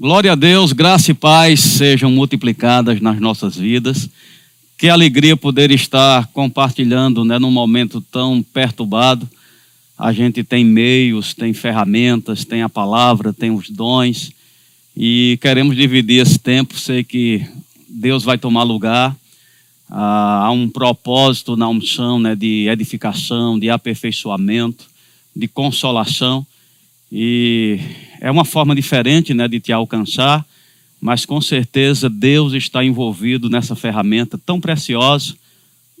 Glória a Deus, graça e paz sejam multiplicadas nas nossas vidas. Que alegria poder estar compartilhando, né, num momento tão perturbado. A gente tem meios, tem ferramentas, tem a palavra, tem os dons e queremos dividir esse tempo. Sei que Deus vai tomar lugar. Ah, há um propósito na unção, né, de edificação, de aperfeiçoamento, de consolação e é uma forma diferente né, de te alcançar, mas com certeza Deus está envolvido nessa ferramenta tão preciosa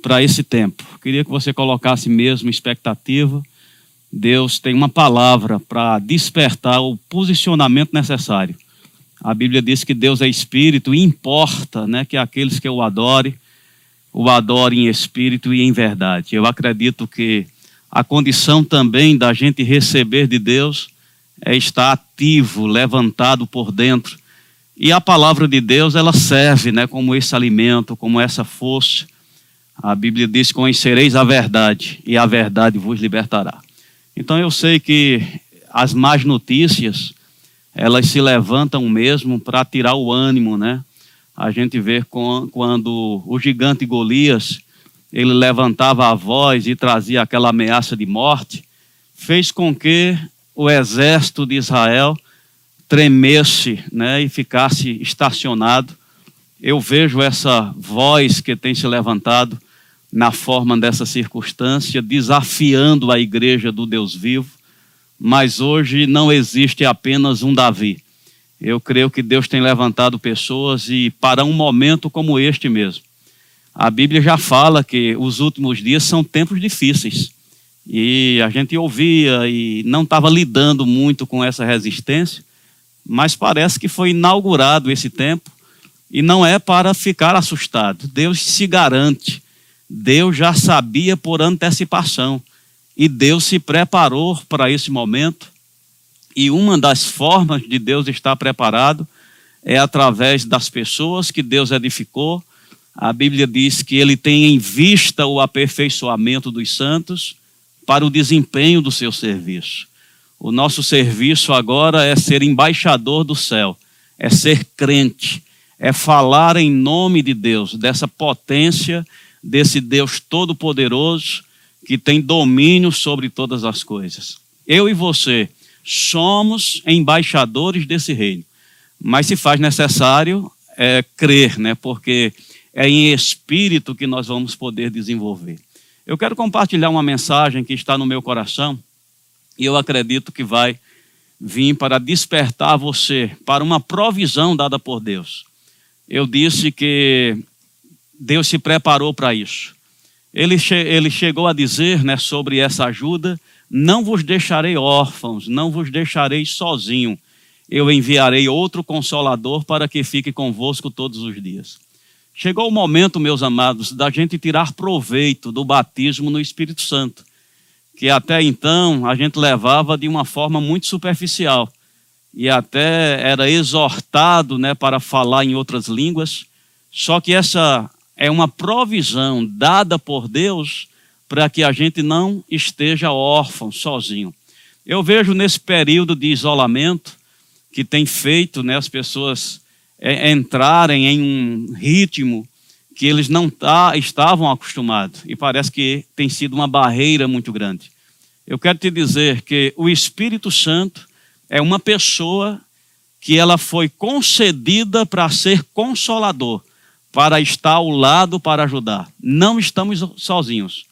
para esse tempo. Queria que você colocasse mesmo expectativa. Deus tem uma palavra para despertar o posicionamento necessário. A Bíblia diz que Deus é espírito e importa né, que aqueles que o adorem, o adorem em espírito e em verdade. Eu acredito que a condição também da gente receber de Deus é estar ativo, levantado por dentro. E a palavra de Deus, ela serve né, como esse alimento, como essa força. A Bíblia diz: Conhecereis a verdade, e a verdade vos libertará. Então eu sei que as más notícias, elas se levantam mesmo para tirar o ânimo, né? A gente vê quando o gigante Golias, ele levantava a voz e trazia aquela ameaça de morte, fez com que o exército de Israel tremesse né, e ficasse estacionado. Eu vejo essa voz que tem se levantado na forma dessa circunstância, desafiando a igreja do Deus vivo, mas hoje não existe apenas um Davi. Eu creio que Deus tem levantado pessoas e para um momento como este mesmo. A Bíblia já fala que os últimos dias são tempos difíceis. E a gente ouvia e não estava lidando muito com essa resistência, mas parece que foi inaugurado esse tempo e não é para ficar assustado. Deus se garante. Deus já sabia por antecipação e Deus se preparou para esse momento. E uma das formas de Deus estar preparado é através das pessoas que Deus edificou. A Bíblia diz que ele tem em vista o aperfeiçoamento dos santos para o desempenho do seu serviço. O nosso serviço agora é ser embaixador do céu, é ser crente, é falar em nome de Deus, dessa potência, desse Deus todo-poderoso que tem domínio sobre todas as coisas. Eu e você somos embaixadores desse reino, mas se faz necessário é, crer, né? porque é em espírito que nós vamos poder desenvolver. Eu quero compartilhar uma mensagem que está no meu coração e eu acredito que vai vir para despertar você para uma provisão dada por Deus. Eu disse que Deus se preparou para isso. Ele, che ele chegou a dizer né, sobre essa ajuda: Não vos deixarei órfãos, não vos deixarei sozinho. Eu enviarei outro consolador para que fique convosco todos os dias. Chegou o momento, meus amados, da gente tirar proveito do batismo no Espírito Santo, que até então a gente levava de uma forma muito superficial e até era exortado né, para falar em outras línguas. Só que essa é uma provisão dada por Deus para que a gente não esteja órfão, sozinho. Eu vejo nesse período de isolamento que tem feito né, as pessoas entrarem em um ritmo que eles não tá, estavam acostumados. E parece que tem sido uma barreira muito grande. Eu quero te dizer que o Espírito Santo é uma pessoa que ela foi concedida para ser consolador, para estar ao lado para ajudar. Não estamos sozinhos.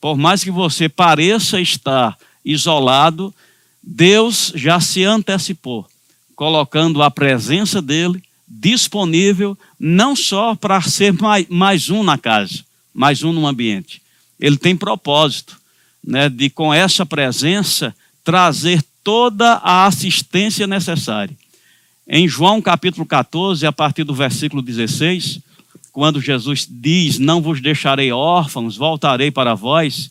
Por mais que você pareça estar isolado, Deus já se antecipou, colocando a presença dele disponível não só para ser mais, mais um na casa, mais um no ambiente. Ele tem propósito né, de, com essa presença, trazer toda a assistência necessária. Em João capítulo 14, a partir do versículo 16, quando Jesus diz: Não vos deixarei órfãos, voltarei para vós.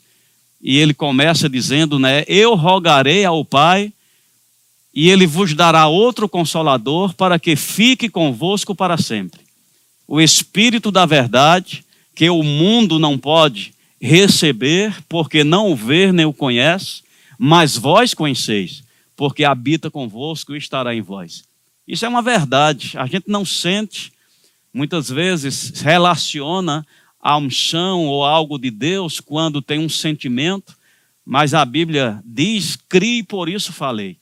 E ele começa dizendo, né? Eu rogarei ao Pai e ele vos dará outro consolador para que fique convosco para sempre. O Espírito da Verdade, que o mundo não pode receber, porque não o vê nem o conhece, mas vós conheceis, porque habita convosco e estará em vós. Isso é uma verdade. A gente não sente, muitas vezes relaciona a unção ou algo de Deus quando tem um sentimento, mas a Bíblia diz: crie, por isso falei.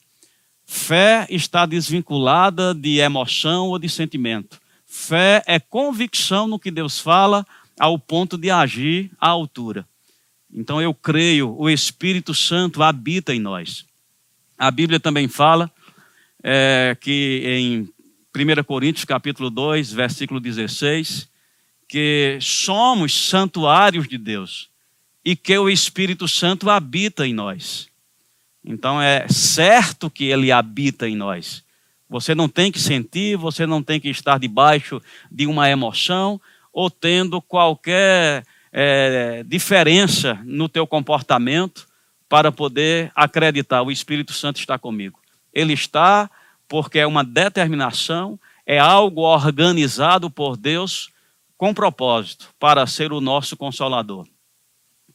Fé está desvinculada de emoção ou de sentimento. Fé é convicção no que Deus fala ao ponto de agir à altura. Então eu creio, o Espírito Santo habita em nós. A Bíblia também fala é, que em 1 Coríntios capítulo 2, versículo 16, que somos santuários de Deus e que o Espírito Santo habita em nós. Então é certo que ele habita em nós. Você não tem que sentir, você não tem que estar debaixo de uma emoção ou tendo qualquer é, diferença no teu comportamento para poder acreditar, o Espírito Santo está comigo. Ele está porque é uma determinação, é algo organizado por Deus com propósito para ser o nosso consolador.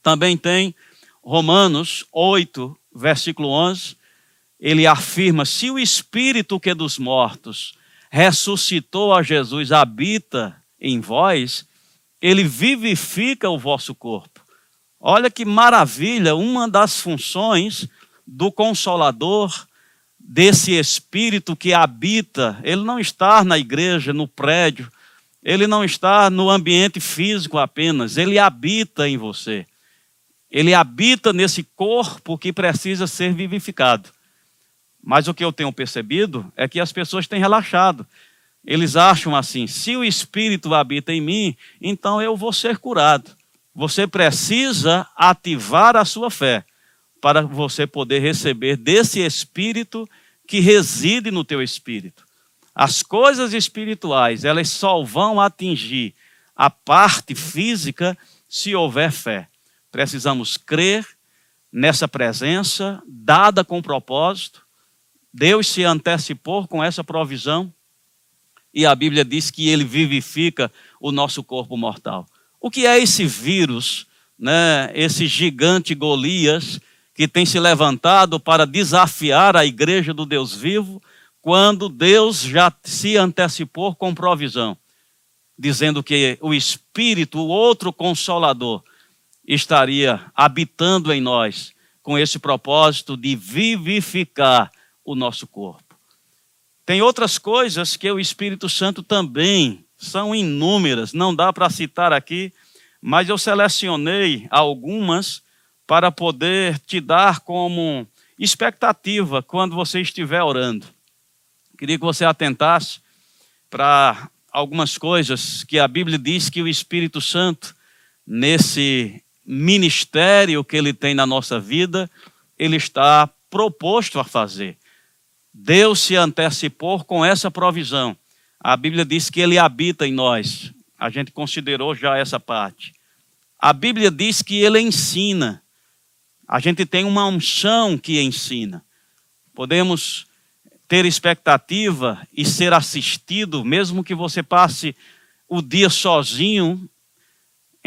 Também tem Romanos 8, versículo 11, ele afirma: se o Espírito que é dos mortos ressuscitou a Jesus habita em vós, ele vivifica o vosso corpo. Olha que maravilha, uma das funções do Consolador, desse Espírito que habita, ele não está na igreja, no prédio, ele não está no ambiente físico apenas, ele habita em você. Ele habita nesse corpo que precisa ser vivificado. Mas o que eu tenho percebido é que as pessoas têm relaxado. Eles acham assim: se o Espírito habita em mim, então eu vou ser curado. Você precisa ativar a sua fé para você poder receber desse Espírito que reside no teu espírito. As coisas espirituais, elas só vão atingir a parte física se houver fé. Precisamos crer nessa presença dada com propósito. Deus se antecipou com essa provisão e a Bíblia diz que ele vivifica o nosso corpo mortal. O que é esse vírus, né? Esse gigante Golias que tem se levantado para desafiar a igreja do Deus vivo, quando Deus já se antecipou com provisão, dizendo que o Espírito, o outro consolador, estaria habitando em nós com esse propósito de vivificar o nosso corpo. Tem outras coisas que o Espírito Santo também são inúmeras, não dá para citar aqui, mas eu selecionei algumas para poder te dar como expectativa quando você estiver orando. Queria que você atentasse para algumas coisas que a Bíblia diz que o Espírito Santo, nesse ministério que ele tem na nossa vida, ele está proposto a fazer. Deus se antecipou com essa provisão. A Bíblia diz que ele habita em nós. A gente considerou já essa parte. A Bíblia diz que ele ensina. A gente tem uma unção que ensina. Podemos ter expectativa e ser assistido, mesmo que você passe o dia sozinho,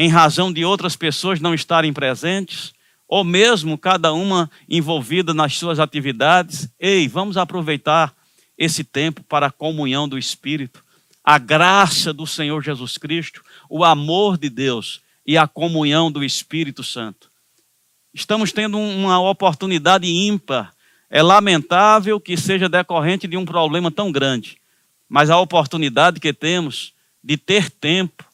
em razão de outras pessoas não estarem presentes, ou mesmo cada uma envolvida nas suas atividades. Ei, vamos aproveitar esse tempo para a comunhão do Espírito, a graça do Senhor Jesus Cristo, o amor de Deus e a comunhão do Espírito Santo. Estamos tendo uma oportunidade ímpar. É lamentável que seja decorrente de um problema tão grande, mas a oportunidade que temos de ter tempo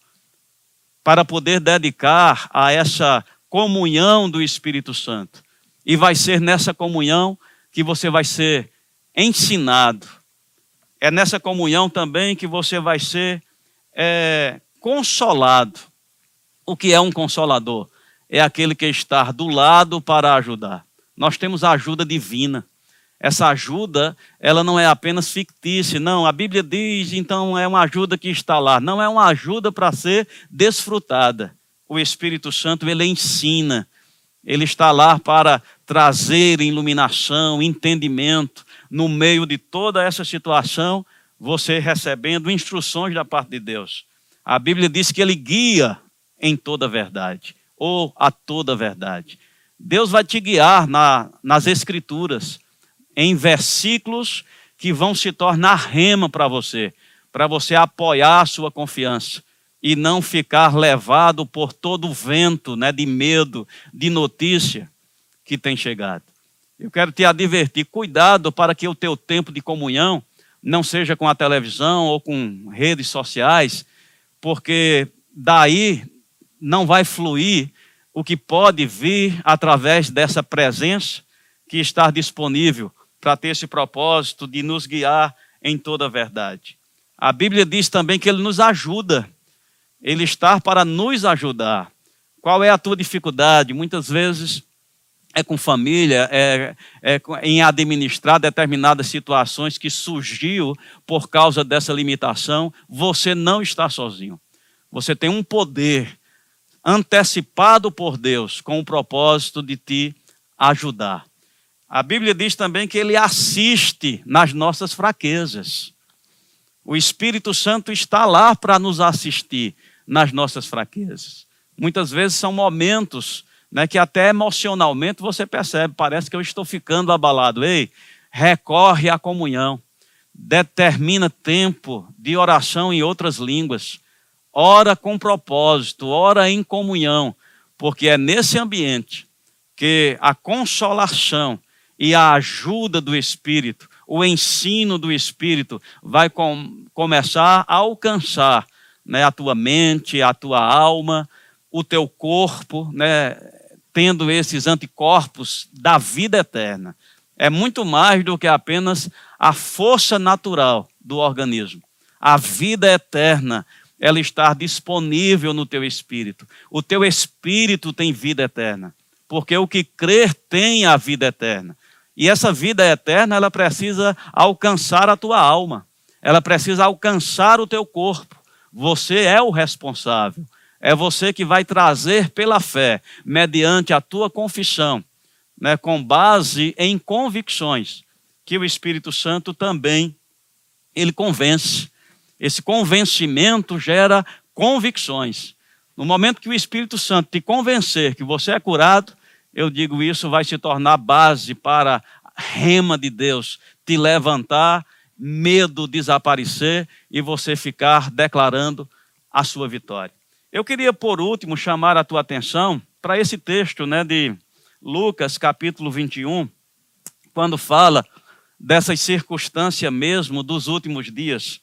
para poder dedicar a essa comunhão do Espírito Santo. E vai ser nessa comunhão que você vai ser ensinado. É nessa comunhão também que você vai ser é, consolado. O que é um consolador? É aquele que está do lado para ajudar. Nós temos a ajuda divina. Essa ajuda, ela não é apenas fictícia, não. A Bíblia diz, então, é uma ajuda que está lá. Não é uma ajuda para ser desfrutada. O Espírito Santo, ele ensina. Ele está lá para trazer iluminação, entendimento. No meio de toda essa situação, você recebendo instruções da parte de Deus. A Bíblia diz que ele guia em toda verdade, ou a toda verdade. Deus vai te guiar na, nas Escrituras em versículos que vão se tornar rema para você, para você apoiar a sua confiança e não ficar levado por todo o vento né, de medo, de notícia que tem chegado. Eu quero te advertir, cuidado para que o teu tempo de comunhão não seja com a televisão ou com redes sociais, porque daí não vai fluir o que pode vir através dessa presença que está disponível para ter esse propósito de nos guiar em toda a verdade. A Bíblia diz também que ele nos ajuda, ele está para nos ajudar. Qual é a tua dificuldade? Muitas vezes é com família, é, é em administrar determinadas situações que surgiu por causa dessa limitação. Você não está sozinho. Você tem um poder antecipado por Deus com o propósito de te ajudar. A Bíblia diz também que ele assiste nas nossas fraquezas. O Espírito Santo está lá para nos assistir nas nossas fraquezas. Muitas vezes são momentos né, que até emocionalmente você percebe, parece que eu estou ficando abalado. Ei, recorre à comunhão, determina tempo de oração em outras línguas, ora com propósito, ora em comunhão, porque é nesse ambiente que a consolação e a ajuda do Espírito, o ensino do Espírito vai com, começar a alcançar né, a tua mente, a tua alma, o teu corpo, né, tendo esses anticorpos da vida eterna. É muito mais do que apenas a força natural do organismo. A vida eterna, ela está disponível no teu espírito. O teu espírito tem vida eterna, porque o que crer tem a vida eterna. E essa vida eterna, ela precisa alcançar a tua alma. Ela precisa alcançar o teu corpo. Você é o responsável. É você que vai trazer pela fé, mediante a tua confissão, né, com base em convicções, que o Espírito Santo também ele convence. Esse convencimento gera convicções. No momento que o Espírito Santo te convencer que você é curado, eu digo isso vai se tornar base para a rema de Deus te levantar, medo desaparecer e você ficar declarando a sua vitória. Eu queria, por último, chamar a tua atenção para esse texto né, de Lucas, capítulo 21, quando fala dessas circunstâncias mesmo dos últimos dias.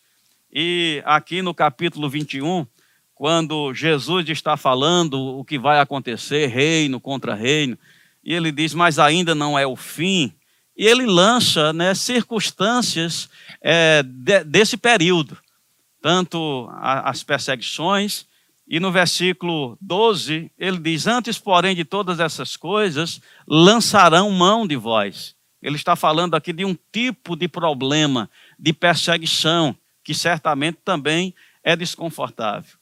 E aqui no capítulo 21, quando Jesus está falando o que vai acontecer, reino contra reino, e ele diz, mas ainda não é o fim, e ele lança né, circunstâncias é, de, desse período, tanto a, as perseguições, e no versículo 12, ele diz: Antes, porém, de todas essas coisas, lançarão mão de vós. Ele está falando aqui de um tipo de problema, de perseguição, que certamente também é desconfortável.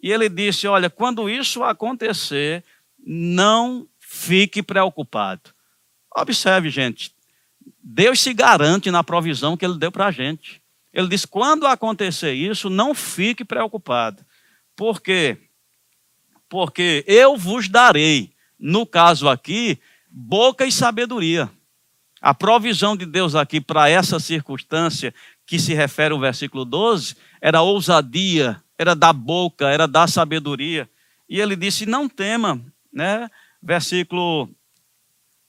E ele disse: Olha, quando isso acontecer, não fique preocupado. Observe, gente, Deus se garante na provisão que ele deu para a gente. Ele diz: quando acontecer isso, não fique preocupado. Por quê? Porque eu vos darei, no caso aqui, boca e sabedoria. A provisão de Deus aqui para essa circunstância que se refere ao versículo 12 era ousadia, era da boca, era da sabedoria. E ele disse: Não tema, né? Versículo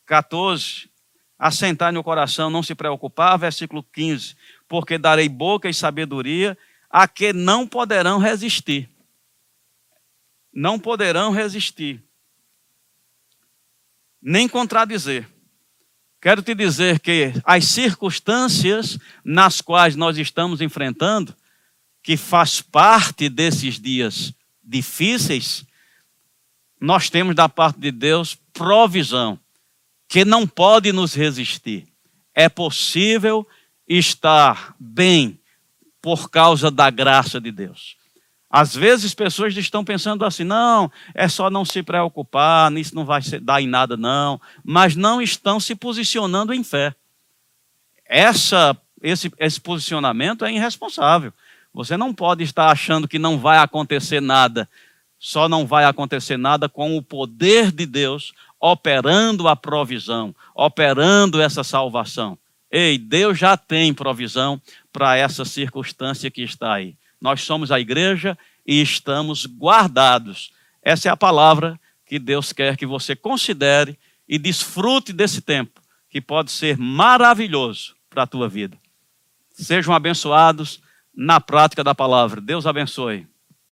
14: Assentar no coração, não se preocupar. Versículo 15: Porque darei boca e sabedoria a que não poderão resistir. Não poderão resistir, nem contradizer. Quero te dizer que as circunstâncias nas quais nós estamos enfrentando, que faz parte desses dias difíceis, nós temos da parte de Deus provisão, que não pode nos resistir. É possível estar bem por causa da graça de Deus. Às vezes pessoas estão pensando assim, não, é só não se preocupar, nisso não vai dar em nada não, mas não estão se posicionando em fé. Essa, esse, esse posicionamento é irresponsável. Você não pode estar achando que não vai acontecer nada só não vai acontecer nada com o poder de Deus operando a provisão, operando essa salvação. Ei, Deus já tem provisão para essa circunstância que está aí. Nós somos a igreja e estamos guardados. Essa é a palavra que Deus quer que você considere e desfrute desse tempo, que pode ser maravilhoso para a tua vida. Sejam abençoados na prática da palavra. Deus abençoe.